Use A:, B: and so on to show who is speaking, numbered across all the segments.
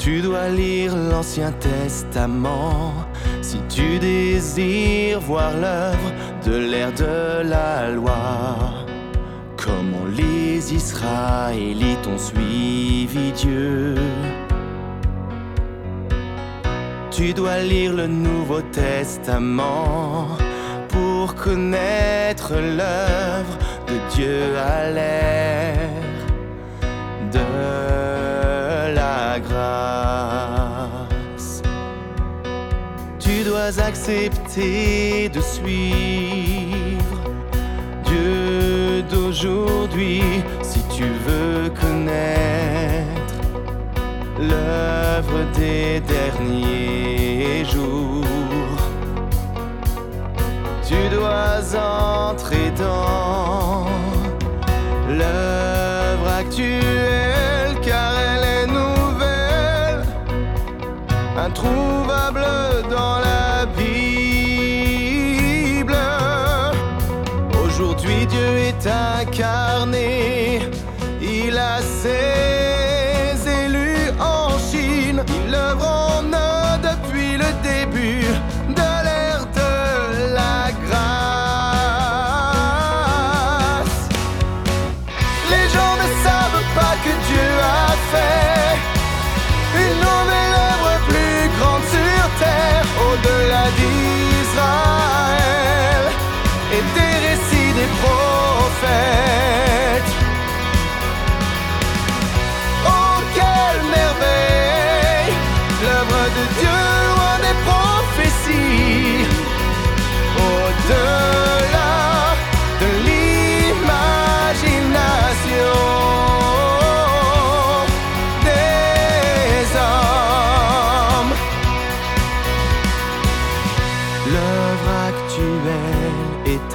A: Tu dois lire l'Ancien Testament si tu désires voir l'œuvre de l'ère de la loi. Comment les Israélites ont suivi Dieu. Tu dois lire le Nouveau Testament pour connaître l'œuvre de Dieu à l'ère Tu dois accepter de suivre Dieu d'aujourd'hui si tu veux connaître l'œuvre des derniers jours. Tu dois entrer dans l'œuvre actuelle car elle est nouvelle, introuvable dans Aujourd'hui Dieu est incarné, il a ses élus en Chine, il œuvre en eux depuis le début de l'ère de la grâce. Les gens ne savent pas que Dieu a fait. Une nouvelle œuvre plus grande sur terre, au-delà d'Israël. Et des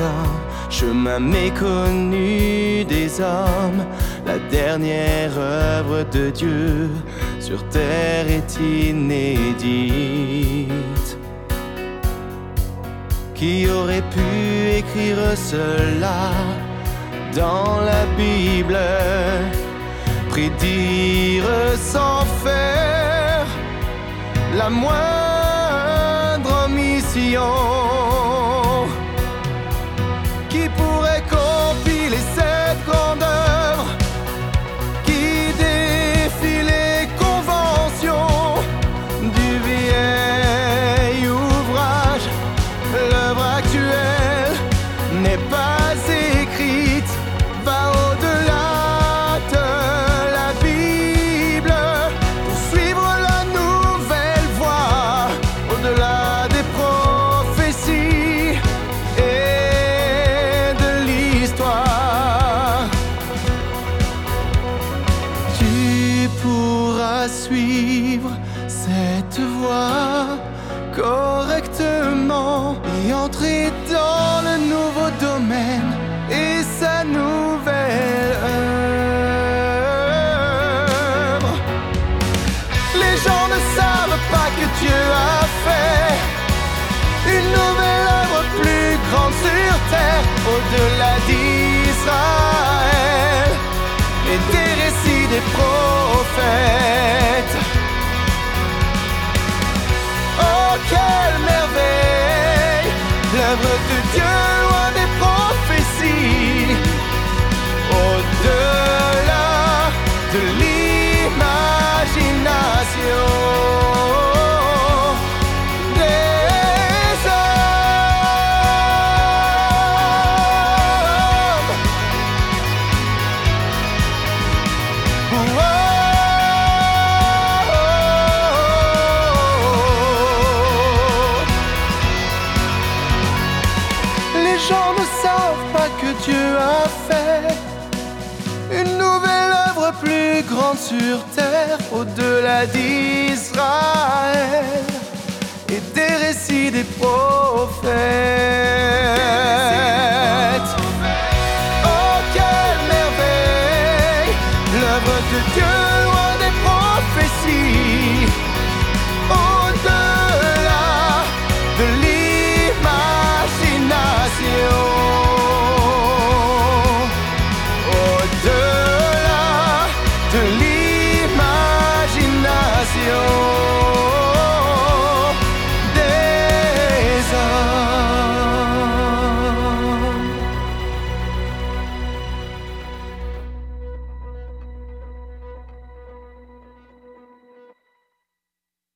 A: un chemin méconnu des hommes. La dernière œuvre de Dieu sur terre est inédite. Qui aurait pu écrire cela dans la Bible? Prédire sans faire la moindre mission au-delà d'Israël et des récits des prophètes. Sur terre, au-delà d'Israël et des récits des prophètes. Oh, quelle merveille! L'œuvre de Dieu loin des prophéties, au-delà de l'imagination. De l'imagination.